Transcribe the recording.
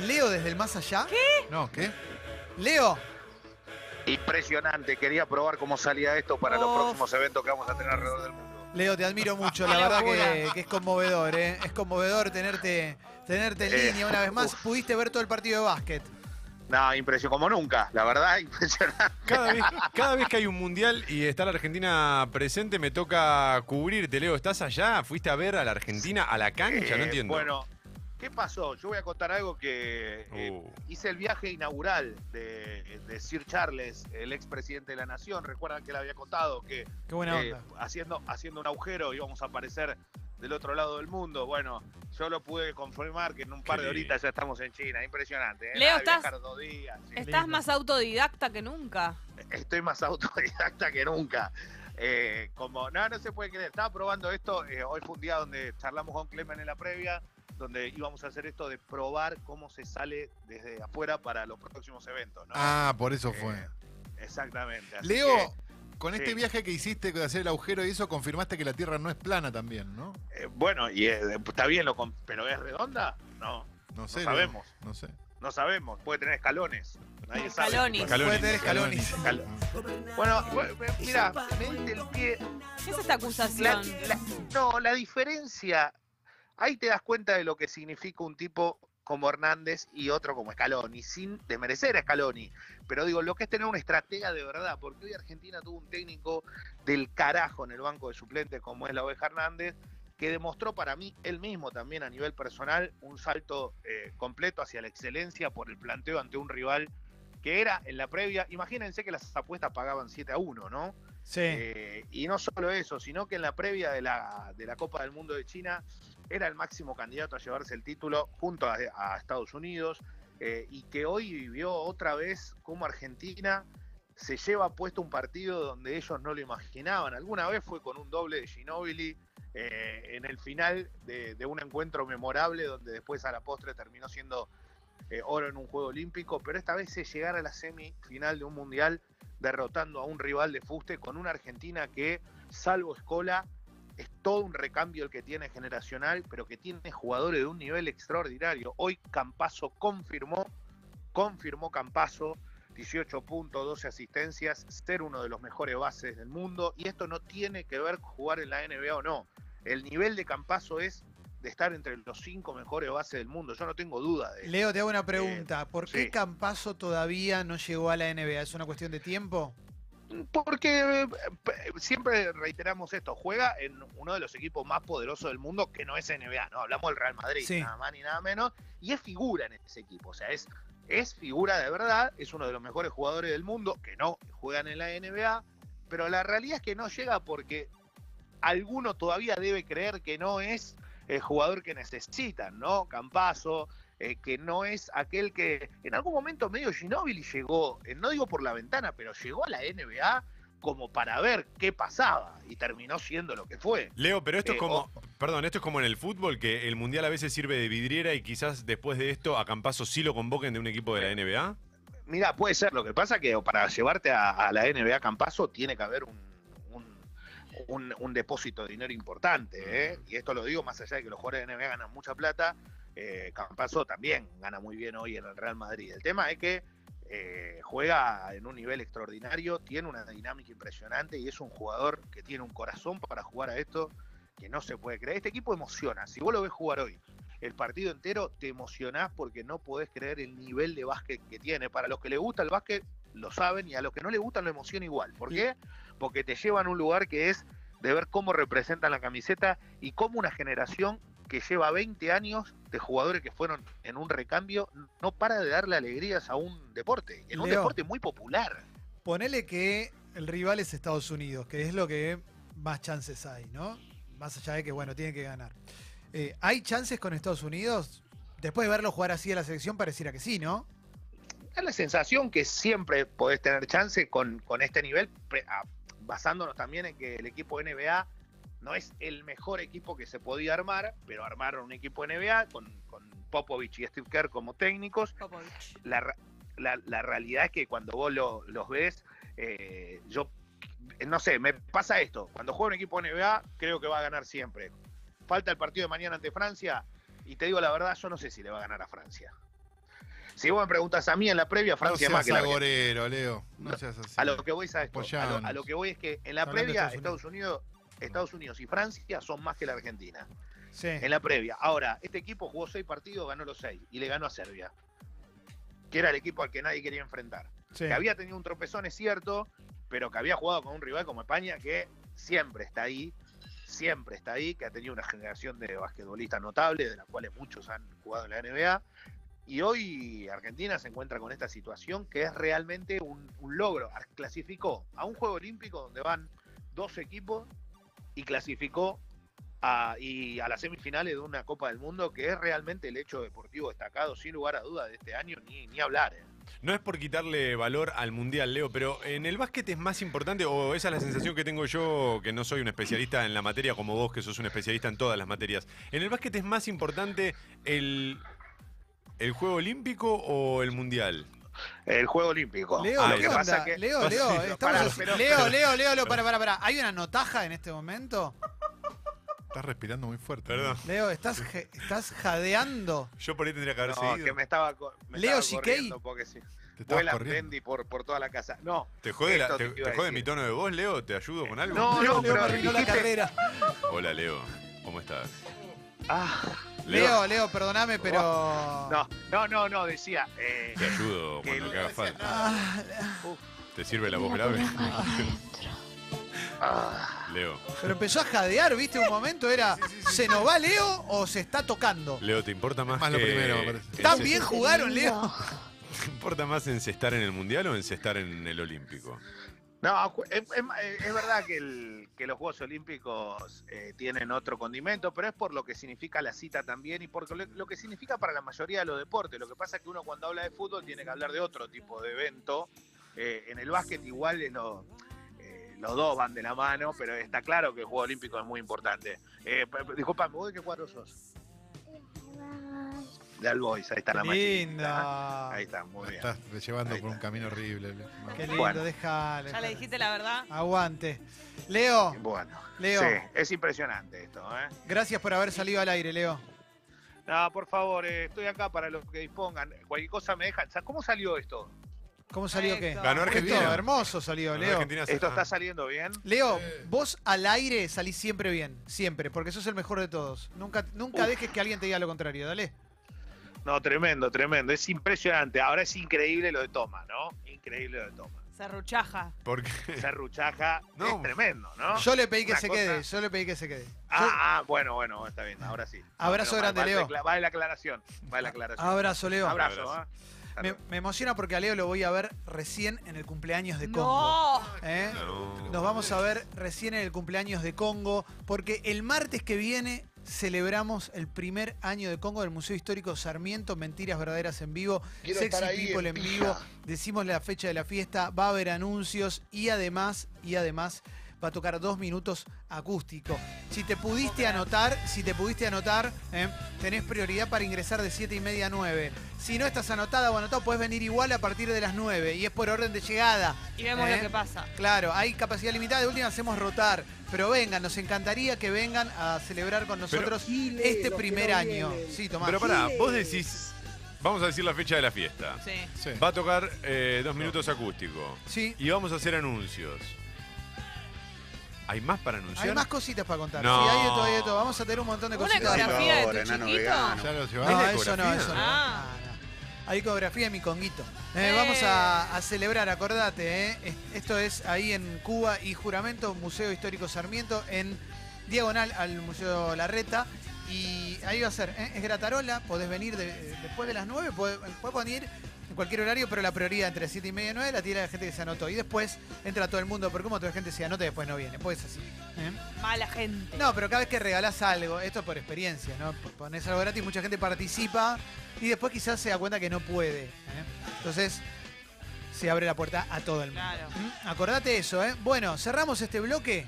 Leo desde el más allá. No, ¿qué? Leo, Impresionante, quería probar cómo salía esto para los Oh. próximos eventos que vamos a tener alrededor del mundo. Leo, te admiro mucho. La verdad que, que es conmovedor, ¿eh? Es conmovedor tenerte, tenerte en Eh, línea una vez más. uf. Pudiste ver todo el partido de básquet. No, impresión, como nunca, la verdad, impresionante. Cada vez, cada vez que hay un mundial y está la Argentina presente, me toca cubrirte, Leo. ¿Estás allá? ¿Fuiste a ver a la Argentina a la cancha? no Eh, entiendo. Bueno, ¿qué pasó? Yo voy a contar algo que eh, Uh. hice el viaje inaugural de, de Sir Charles, el expresidente de la Nación. Recuerdan que le había contado que Qué buena eh, onda. haciendo, haciendo un agujero íbamos a aparecer del otro lado del mundo. Bueno, yo lo pude confirmar que en un par de horitas ya estamos en China. Impresionante. ¿eh? Leo, estás- viajar dos días, sí. Estás más autodidacta que nunca. Estoy más autodidacta que nunca. Eh, como, no, no se puede creer. Estaba probando esto. eh, hoy fue un día donde charlamos con Clemen en la previa, donde íbamos a hacer esto de probar cómo se sale desde afuera para los próximos eventos. ¿no? Ah, por eso Eh, fue. Exactamente. así Leo, que, con este sí. viaje que hiciste de hacer el agujero y eso, confirmaste que la Tierra no es plana también, ¿no? eh, bueno, y eh, está bien, lo pero ¿es redonda? No, No sé. sabemos. No, sé. no sabemos. Puede tener escalones. Nadie sabe. Escalones. Escalones. Puede tener escalones. Escal- Bueno, mira, me diste el pie. ¿Qué es esta La- acusación? la- no, la diferencia, ahí te das cuenta de lo que significa un tipo como Hernández y otro como Scaloni, sin desmerecer a Scaloni. Pero digo, lo que es tener una estratega de verdad, porque hoy Argentina tuvo un técnico del carajo en el banco de suplentes como es la Oveja Hernández, que demostró para mí él mismo también a nivel personal un salto eh, completo hacia la excelencia por el planteo ante un rival que era en la previa, imagínense que las apuestas pagaban 7 a 1, ¿no? Sí. Eh, y no solo eso, sino que en la previa de la, de la Copa del Mundo de China era el máximo candidato a llevarse el título junto a, Estados Unidos eh, y que hoy vivió otra vez como Argentina se lleva puesto un partido donde ellos no lo imaginaban. Alguna vez fue con un doble de Ginóbili eh, en el final de, un encuentro memorable donde después a la postre terminó siendo eh, oro en un juego olímpico, pero esta vez es llegar a la semifinal de un mundial derrotando a un rival de fuste con una Argentina que, salvo Escola, es todo un recambio el que tiene generacional, pero que tiene jugadores de un nivel extraordinario. Hoy Campazo confirmó, confirmó Campazo, 18 puntos, 12 asistencias, ser uno de los mejores bases del mundo, y esto no tiene que ver con jugar en la NBA o no. El nivel de Campazo es de estar entre los cinco mejores bases del mundo, yo no tengo duda de eso. Leo, te hago una pregunta. ¿Por qué sí. Campazo todavía no llegó a la NBA? ¿Es una cuestión de tiempo? Porque eh, siempre reiteramos esto, juega en uno de los equipos más poderosos del mundo que no es NBA, ¿no? Hablamos del Real Madrid, Sí. nada más ni nada menos, y es figura en ese equipo, o sea, es, es figura de verdad, es uno de los mejores jugadores del mundo que no juegan en la NBA, pero la realidad es que no llega porque alguno todavía debe creer que no es el jugador que necesitan, ¿no? Campazo, eh, que no es aquel que en algún momento medio Ginóbili llegó, eh, no digo por la ventana, pero llegó a la NBA como para ver qué pasaba y terminó siendo lo que fue. Leo, pero esto es Eh, como, perdón, esto es como en el fútbol, que el mundial a veces sirve de vidriera y quizás después de esto a Campazo sí lo convoquen de un equipo de la NBA. Mira, puede ser, lo que pasa que para llevarte a, a la NBA Campazo tiene que haber un, un, un- un depósito de dinero importante, ¿eh? y esto lo digo más allá de que los jugadores de NBA ganan mucha plata, eh, Campazo también gana muy bien hoy en el Real Madrid. El tema es que eh, juega en un nivel extraordinario, tiene una dinámica impresionante y es un jugador que tiene un corazón para jugar a esto que no se puede creer. Este equipo emociona. Si vos lo ves jugar hoy, el partido entero, te emocionás porque no podés creer el nivel de básquet que tiene. Para los que les gusta el básquet, lo saben, y a los que no les gusta lo emociona igual. ¿Por qué? Porque te llevan a un lugar que es de ver cómo representan la camiseta y cómo una generación que lleva 20 años de jugadores que fueron en un recambio no para de darle alegrías a un deporte, en un deporte muy popular. Ponele que el rival es Estados Unidos, que es lo que más chances hay, ¿no? Más allá de que, bueno, tiene que ganar. Eh, ¿Hay chances con Estados Unidos? Después de verlo jugar así a la selección, pareciera que sí, ¿no? Da la sensación que siempre podés tener chance con, con este nivel, basándonos también en que el equipo NBA no es el mejor equipo que se podía armar, pero armaron un equipo NBA con, con Popovich y Steve Kerr como técnicos. Popovich. La, ra- la- la realidad es que cuando vos lo- los ves, eh, yo no sé, me pasa esto. Cuando juega un equipo NBA, creo que va a ganar siempre. Falta el partido de mañana ante Francia, y te digo la verdad, yo no sé si le va a ganar a Francia. Si vos me preguntas a mí en la previa, No Francia es seas más que la Argentina. agorero, Leo. No seas así. A lo que voy es a esto. A lo, Pollanos. a lo que voy es que en la Hablando previa Estados Estados Unidos, Estados Unidos y Francia son más que la Argentina. Sí. En la previa. Ahora, este equipo jugó seis partidos, ganó los seis y le ganó a Serbia. Que era el equipo al que nadie quería enfrentar. sí. Que había tenido un tropezón, es cierto, pero que había jugado con un rival como España que siempre está ahí, siempre está ahí, que ha tenido una generación de basquetbolistas notables, de las cuales muchos han jugado en la NBA. Y hoy Argentina se encuentra con esta situación que es realmente un, un logro. Clasificó a un Juego Olímpico donde van dos equipos y clasificó a, y a las semifinales de una Copa del Mundo que es realmente el hecho deportivo destacado, sin lugar a duda, de este año, ni, ni hablar. ¿eh? No es por quitarle valor al mundial, Leo, pero en el básquet es más importante, o esa es la sensación que tengo yo, que no soy un especialista en la materia como vos, que sos un especialista en todas las materias. ¿En el básquet es más importante el, el juego olímpico o el mundial? El Juego Olímpico. Leo, Ah, lo ¿qué que pasa que Leo, Leo, Sí, estamos pará, así- pero- Leo, Leo, Leo, Leo, para, para, para. ¿Hay una notaja en este momento? Estás respirando muy fuerte. Perdón. Leo, estás, estás jadeando. Yo por ahí tendría que haber No, seguido. que me estaba, me Leo estaba corriendo porque sí. Te corriendo. Bendy por, por toda la casa. No, ¿Te jode, la- te, te te jode mi tono de voz, Leo? ¿Te ayudo con algo? No, Leo, no, Leo me arruinó la carrera. Hola, Leo. ¿Cómo estás? ah, Leo, Leo, perdóname, pero. no, no, no, no, decía. eh, Te ayudo Que cuando no te haga falta. Ah, ¿Te sirve la voz grave? ah, Leo. pero empezó a jadear, ¿viste? Un momento era. ¿Se nos va Leo o se está tocando? Leo, ¿te importa más, Más lo que primero, me parece. ¿Tan bien jugaron, Leo? ¿Te importa más encestar en el mundial o encestar en el olímpico? No, es, es- es verdad que, los Juegos Olímpicos eh, tienen otro condimento, pero es por lo que significa la cita también y por lo, que significa para la mayoría de los deportes. Lo que pasa es que uno cuando habla de fútbol tiene que hablar de otro tipo de evento. Eh, en el básquet igual es lo- eh, los dos van de la mano, pero está claro que el Juego Olímpico es muy importante. Eh, disculpame, ¿vos de qué cuadro sos? De Albois, ahí está la Qué machita. lindo. Ahí está, muy bien. estás llevando Ahí por un camino horrible. Qué lindo, Bueno. déjale. Ya le dijiste la verdad. Aguante. Leo, Bueno, Leo, sí, es impresionante esto, ¿eh? gracias por haber salido al aire, Leo. No, por favor, eh, estoy acá para los que dispongan. Cualquier cosa me dejan. ¿Cómo salió esto? ¿Cómo salió qué? Ganó Esto, Argentina. hermoso salió, Ganó Leo. Argentina. ¿Esto está saliendo bien? Leo, vos al aire salís siempre bien, siempre, porque sos el mejor de todos. Nunca, nunca Uf. dejes que alguien te diga lo contrario, dale. No, tremendo, tremendo. Es impresionante. Ahora es increíble lo de Toma, ¿no? Increíble lo de Toma. Serruchaja. Porque Serruchaja No. es tremendo, ¿no? Yo le pedí que Una se cosa- quede, yo le pedí que se quede. Yo- Ah, ah, bueno, bueno, está bien, ahora sí. Abrazo grande, Leo. la- Vale la aclaración, vale la aclaración. Abrazo, Leo. Abrazo, Abrazo. Hasta Me, emociona porque a Leo lo voy a ver recién en el cumpleaños de Congo. No. ¿eh? No. Nos vamos a ver recién en el cumpleaños de Congo, porque el martes que viene celebramos el primer año de Congo del Museo Histórico Sarmiento, Mentiras Verdaderas en vivo, Quiero Sexy People en en vivo, decimos la fecha de la fiesta, va a haber anuncios y además, y además va a tocar dos minutos acústico. Si te pudiste anotar, si te pudiste anotar, ¿eh? tenés prioridad para ingresar de 7 y media a 9. Si no estás anotada o anotado, puedes venir igual a partir de las 9 y es por orden de llegada. Y vemos ¿eh? lo que pasa. Claro, hay capacidad limitada, de última hacemos rotar, pero vengan, nos encantaría que vengan a celebrar con nosotros este primer año. Sí, Tomás. Pero pará, vos decís. Vamos a decir la fecha de la fiesta. Sí. Sí. Va a tocar eh, dos minutos acústico. Sí, Y vamos a hacer anuncios. ¿Hay más para anunciar? hay más cositas para contar. No. Sí, hay de todo, hay de todo. Vamos a tener un montón de ¿Una cositas. ecografía de tu chiquito? vegano. ¿Ya lo No, eso no, eso no. Ah. No, no. Hay ecografía de mi conguito. Eh, Eh. Vamos a, a celebrar, acordate, eh. Es- esto es ahí en Cuba y Juramento, Museo Histórico Sarmiento, en diagonal al Museo Larreta. Y ahí va a ser, ¿eh? es Gratarola, podés venir de- después de las 9, podés, podés venir en cualquier horario, pero la prioridad entre 7 y media y 9 la tiene la gente que se anotó. Y después entra todo el mundo, porque como toda la gente se anota y después no viene, pues es así. ¿eh? Mala gente. No, pero cada vez que regalás algo, esto por experiencia, ¿no? Pones algo gratis, mucha gente participa y después quizás se da cuenta que no puede. ¿eh? Entonces se abre la puerta a todo el mundo. Claro. ¿Mm? Acordate eso, ¿eh? Bueno, cerramos este bloque